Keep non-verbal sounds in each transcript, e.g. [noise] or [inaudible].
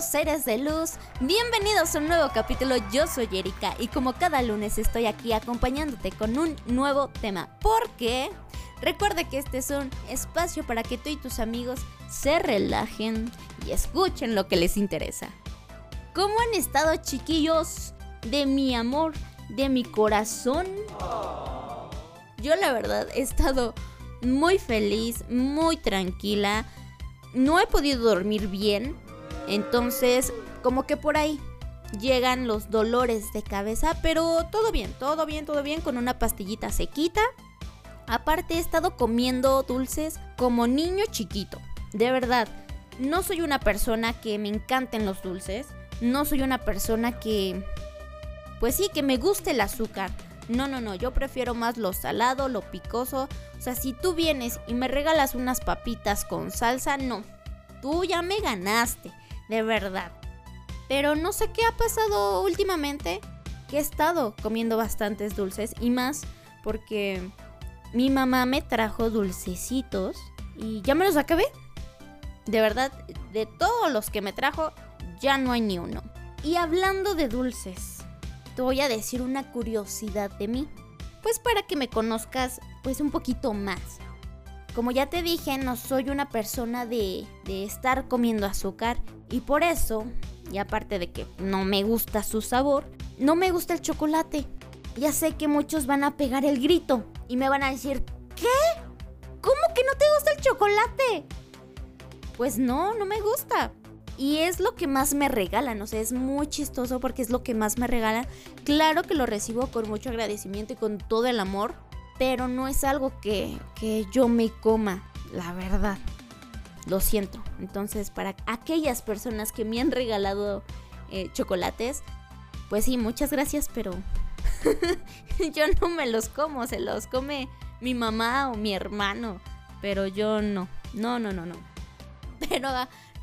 Seres de luz, bienvenidos a un nuevo capítulo. Yo soy Erika y como cada lunes estoy aquí acompañándote con un nuevo tema. Porque recuerda que este es un espacio para que tú y tus amigos se relajen y escuchen lo que les interesa. ¿Cómo han estado chiquillos de mi amor, de mi corazón? Yo la verdad he estado muy feliz, muy tranquila. No he podido dormir bien. Entonces, como que por ahí llegan los dolores de cabeza. Pero todo bien, todo bien, todo bien. Con una pastillita sequita. Aparte he estado comiendo dulces como niño chiquito. De verdad, no soy una persona que me encanten los dulces. No soy una persona que... Pues sí, que me guste el azúcar. No, no, no, yo prefiero más lo salado, lo picoso. O sea, si tú vienes y me regalas unas papitas con salsa, no. Tú ya me ganaste, de verdad. Pero no sé qué ha pasado últimamente, que he estado comiendo bastantes dulces y más porque mi mamá me trajo dulcecitos y ya me los acabé. De verdad, de todos los que me trajo, ya no hay ni uno. Y hablando de dulces, te voy a decir una curiosidad de mí. Pues para que me conozcas pues un poquito más. Como ya te dije, no soy una persona de, de estar comiendo azúcar y por eso, y aparte de que no me gusta su sabor, no me gusta el chocolate. Ya sé que muchos van a pegar el grito y me van a decir, ¿qué? ¿Cómo que no te gusta el chocolate? Pues no, no me gusta. Y es lo que más me regalan, o sea, es muy chistoso porque es lo que más me regalan. Claro que lo recibo con mucho agradecimiento y con todo el amor, pero no es algo que, que yo me coma, la verdad. Lo siento. Entonces, para aquellas personas que me han regalado eh, chocolates, pues sí, muchas gracias, pero [laughs] yo no me los como, se los come mi mamá o mi hermano, pero yo no, no, no, no, no. Pero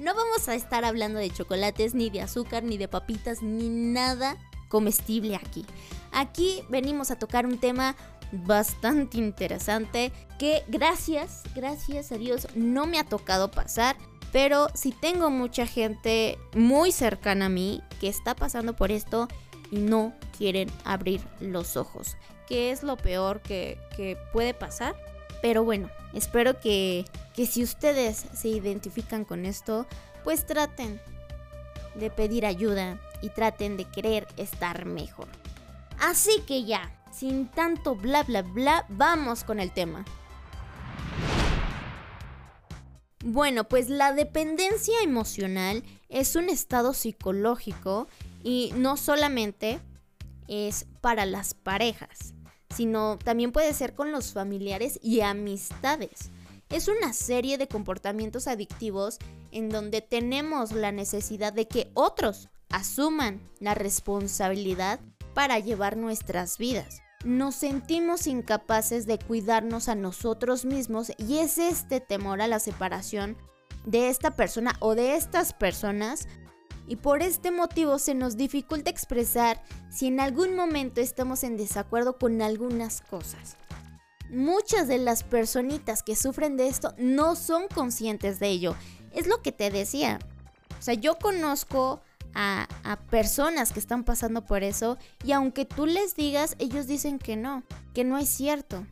no vamos a estar hablando de chocolates, ni de azúcar, ni de papitas, ni nada comestible aquí. Aquí venimos a tocar un tema bastante interesante que gracias, gracias a Dios no me ha tocado pasar. Pero si tengo mucha gente muy cercana a mí que está pasando por esto y no quieren abrir los ojos. ¿Qué es lo peor que, que puede pasar? Pero bueno, espero que, que si ustedes se identifican con esto, pues traten de pedir ayuda y traten de querer estar mejor. Así que ya, sin tanto bla bla bla, vamos con el tema. Bueno, pues la dependencia emocional es un estado psicológico y no solamente es para las parejas sino también puede ser con los familiares y amistades. Es una serie de comportamientos adictivos en donde tenemos la necesidad de que otros asuman la responsabilidad para llevar nuestras vidas. Nos sentimos incapaces de cuidarnos a nosotros mismos y es este temor a la separación de esta persona o de estas personas y por este motivo se nos dificulta expresar si en algún momento estamos en desacuerdo con algunas cosas. Muchas de las personitas que sufren de esto no son conscientes de ello. Es lo que te decía. O sea, yo conozco a, personas que están pasando por eso y aunque tú les digas, ellos dicen que no, que no es cierto.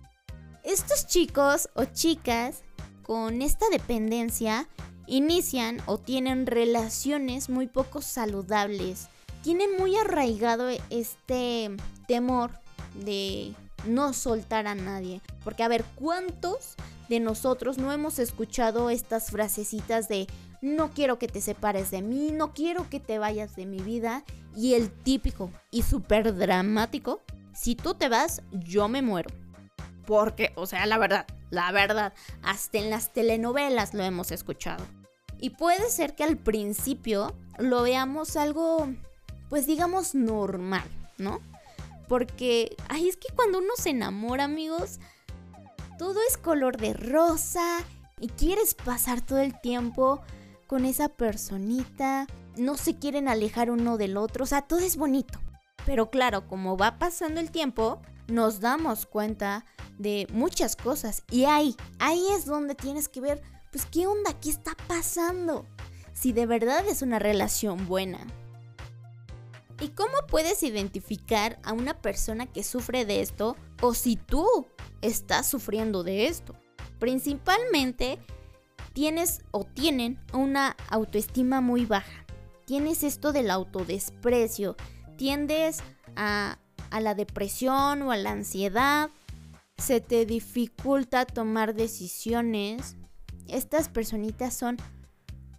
Estos chicos o chicas con esta dependencia inician o tienen relaciones muy poco saludables. Tienen muy arraigado este temor de no soltar a nadie. Porque a ver, ¿cuántos de nosotros no hemos escuchado estas frasecitas de no quiero que te separes de mí, no quiero que te vayas de mi vida? Y el típico y súper dramático, si tú te vas, yo me muero. Porque, o sea, la verdad, la verdad, hasta en las telenovelas lo hemos escuchado. Y puede ser que al principio lo veamos algo, pues digamos, normal, ¿no? Porque, ay, es que cuando uno se enamora, amigos, todo es color de rosa y quieres pasar todo el tiempo con esa personita, no se quieren alejar uno del otro, o sea, todo es bonito. Pero claro, como va pasando el tiempo, nos damos cuenta de muchas cosas y ahí, ahí es donde tienes que ver pues ¿qué onda? ¿Qué está pasando? si de verdad es una relación buena. ¿Y cómo puedes identificar a una persona que sufre de esto o si tú estás sufriendo de esto? Principalmente tienes o tienen una autoestima muy baja. Tienes esto del autodesprecio. Tiendes a, a la depresión o a la ansiedad. Se te dificulta tomar decisiones. Estas personitas son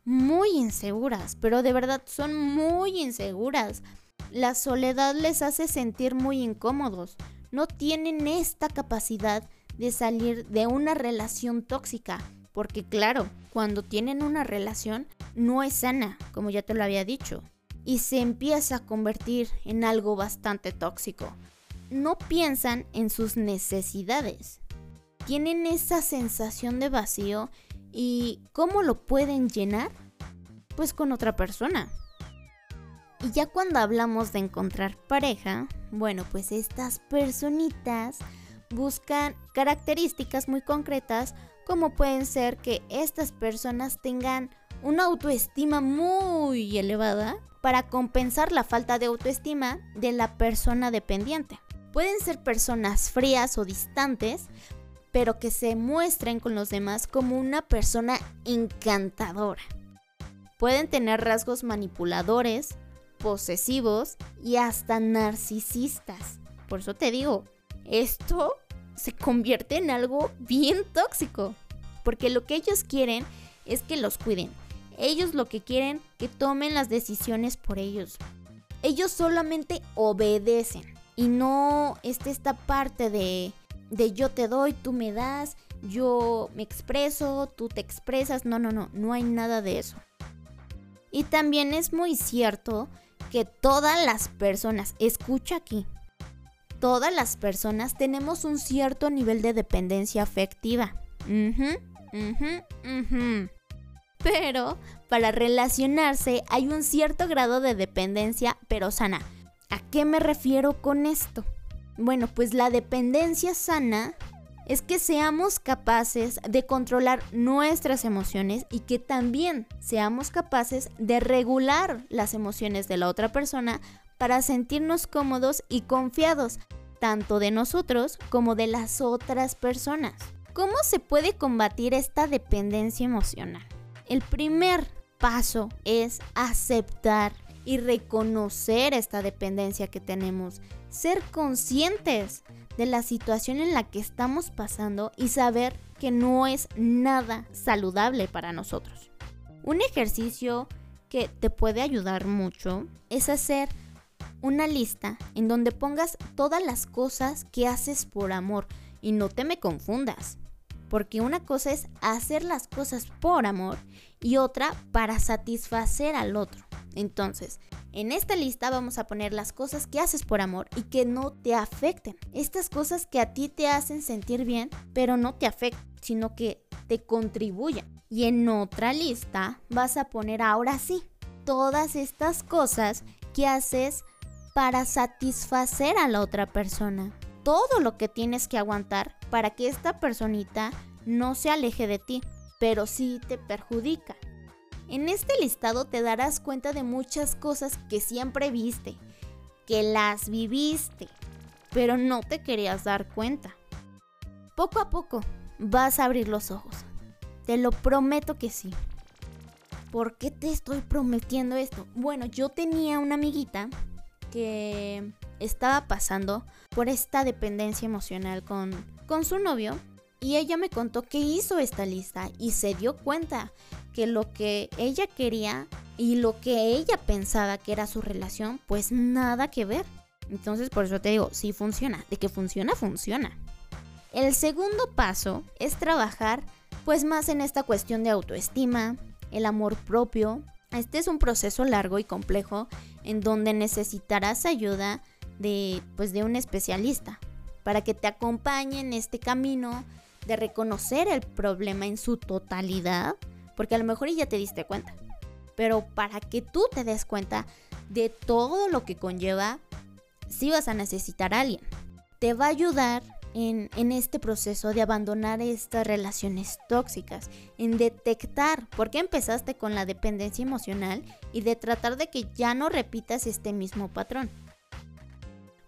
muy inseguras, pero de verdad son muy inseguras. La soledad les hace sentir muy incómodos. No tienen esta capacidad de salir de una relación tóxica. Porque claro, cuando tienen una relación no es sana, como ya te lo había dicho. Y se empieza a convertir en algo bastante tóxico. No piensan en sus necesidades. Tienen esa sensación de vacío y ¿cómo lo pueden llenar? Pues con otra persona. Y ya cuando hablamos de encontrar pareja, bueno, pues estas personitas buscan características muy concretas como pueden ser que estas personas tengan una autoestima muy elevada para compensar la falta de autoestima de la persona dependiente. Pueden ser personas frías o distantes, pero que se muestren con los demás como una persona encantadora. Pueden tener rasgos manipuladores, posesivos y hasta narcisistas. Por eso te digo, esto se convierte en algo bien tóxico. Porque lo que ellos quieren es que los cuiden. Ellos lo que quieren que tomen las decisiones por ellos. Ellos solamente obedecen. Y no está esta parte de, de yo te doy, tú me das, yo me expreso, tú te expresas. No, no, no, no hay nada de eso. Y también es muy cierto que todas las personas, escucha aquí, todas las personas tenemos un cierto nivel de dependencia afectiva. Pero para relacionarse hay un cierto grado de dependencia, pero sana. ¿A qué me refiero con esto? Bueno, pues la dependencia sana es que seamos capaces de controlar nuestras emociones y que también seamos capaces de regular las emociones de la otra persona para sentirnos cómodos y confiados, tanto de nosotros como de las otras personas. ¿Cómo se puede combatir esta dependencia emocional? El primer paso es aceptar y reconocer esta dependencia que tenemos, ser conscientes de la situación en la que estamos pasando y saber que no es nada saludable para nosotros. Un ejercicio que te puede ayudar mucho es hacer una lista en donde pongas todas las cosas que haces por amor y no te me confundas. Porque una cosa es hacer las cosas por amor y otra para satisfacer al otro. Entonces, en esta lista vamos a poner las cosas que haces por amor y que no te afecten. Estas cosas que a ti te hacen sentir bien, pero no te afectan, sino que te contribuyen. Y en otra lista vas a poner ahora sí todas estas cosas que haces para satisfacer a la otra persona. Todo lo que tienes que aguantar para que esta personita no se aleje de ti, pero sí te perjudica. En este listado te darás cuenta de muchas cosas que siempre viste, que las viviste, pero no te querías dar cuenta. Poco a poco vas a abrir los ojos. Te lo prometo que sí. ¿Por qué te estoy prometiendo esto? Bueno, yo tenía una amiguita que estaba pasando por esta dependencia emocional con, con su novio y ella me contó que hizo esta lista y se dio cuenta que lo que ella quería y lo que ella pensaba que era su relación, pues nada que ver. Entonces por eso te digo, sí funciona, de que funciona, funciona. El segundo paso es trabajar pues más en esta cuestión de autoestima, el amor propio. Este es un proceso largo y complejo en donde necesitarás ayuda de pues de un especialista para que te acompañe en este camino de reconocer el problema en su totalidad, porque a lo mejor ya te diste cuenta, pero para que tú te des cuenta de todo lo que conlleva, sí vas a necesitar a alguien. Te va a ayudar en, este proceso de abandonar estas relaciones tóxicas, en detectar por qué empezaste con la dependencia emocional y de tratar de que ya no repitas este mismo patrón.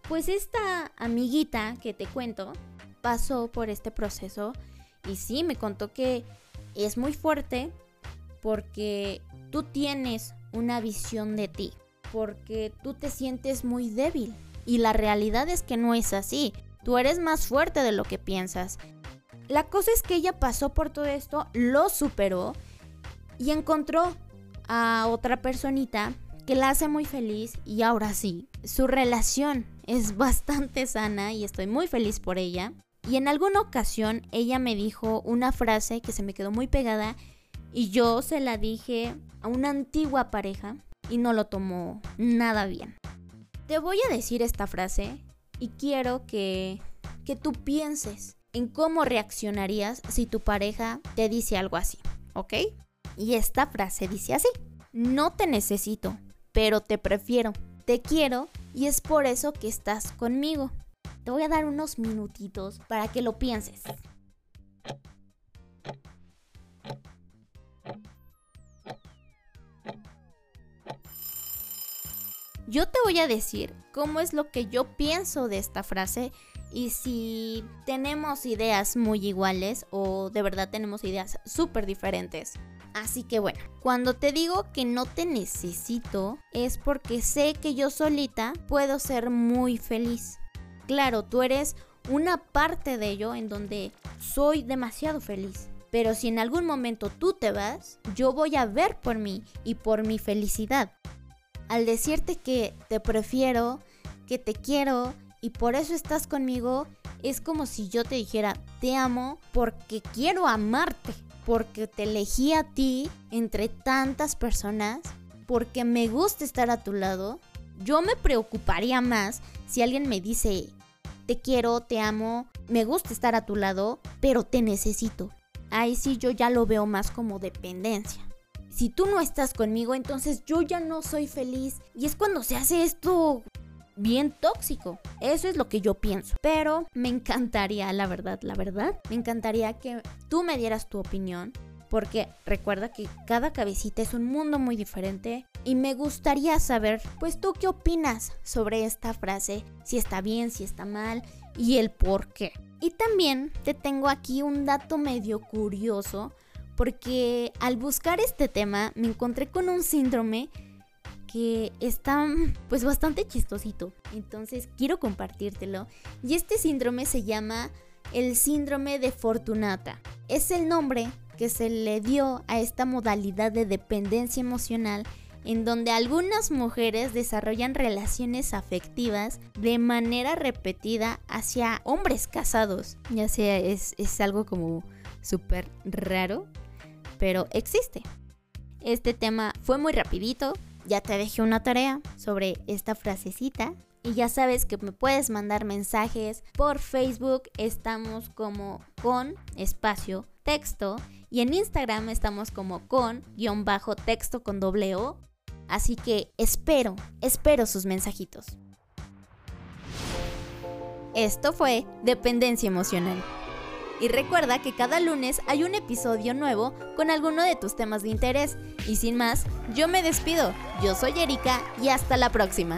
Pues esta amiguita que te cuento pasó por este proceso y sí, me contó que es muy fuerte porque tú tienes una visión de ti, porque tú te sientes muy débil y la realidad es que no es así. Tú eres más fuerte de lo que piensas. La cosa es que ella pasó por todo esto, lo superó y encontró a otra personita que la hace muy feliz y ahora sí, su relación es [laughs] bastante sana y estoy muy feliz por ella. Y en alguna ocasión ella me dijo una frase que se me quedó muy pegada y yo se la dije a una antigua pareja y no lo tomó nada bien. Te voy a decir esta frase y quiero que, que tú pienses en cómo reaccionarías si tu pareja te dice algo así, ¿ok? Y esta frase dice así, no te necesito, pero te prefiero, te quiero y es por eso que estás conmigo. Te voy a dar unos minutitos para que lo pienses. Yo te voy a decir cómo es lo que yo pienso de esta frase y si tenemos ideas muy iguales o de verdad tenemos ideas súper diferentes. Así que bueno, cuando te digo que no te necesito es porque sé que yo solita puedo ser muy feliz. Claro, tú eres una parte de ello en donde soy demasiado feliz. Pero si en algún momento tú te vas, yo voy a ver por mí y por mi felicidad. Al decirte que te prefiero, que te quiero y por eso estás conmigo, es como si yo te dijera, te amo porque quiero amarte porque te elegí a ti entre tantas personas, porque me gusta estar a tu lado, yo me preocuparía más si alguien me dice, te quiero, te amo, me gusta estar a tu lado, pero te necesito. Ahí sí yo ya lo veo más como dependencia. Si tú no estás conmigo, entonces yo ya no soy feliz. Y es cuando se hace esto bien tóxico. Eso es lo que yo pienso. Pero me encantaría, la verdad, la verdad, me encantaría que tú me dieras tu opinión. Porque recuerda que cada cabecita es un mundo muy diferente y me gustaría saber, pues tú qué opinas sobre esta frase, si está bien, si está mal y el por qué. Y también te tengo aquí un dato medio curioso porque al buscar este tema me encontré con un síndrome que está [laughs] pues bastante chistosito. Entonces quiero compartírtelo. Y este síndrome se llama el síndrome de Fortunata. Es el nombre que se le dio a esta modalidad de dependencia emocional en donde algunas mujeres desarrollan relaciones afectivas de manera repetida hacia hombres casados. Ya sea, es, es algo como súper raro, pero existe. Este tema fue muy rapidito, ya te dejé una tarea sobre esta frasecita. Y ya sabes que me puedes mandar mensajes por Facebook. Estamos como con espacio texto. Y en Instagram estamos como con guion bajo texto con doble O. Así que espero, espero sus mensajitos. Esto fue Dependencia Emocional. Y recuerda que cada lunes hay un episodio nuevo con alguno de tus temas de interés. Y sin más, yo me despido. Yo soy Erika y hasta la próxima.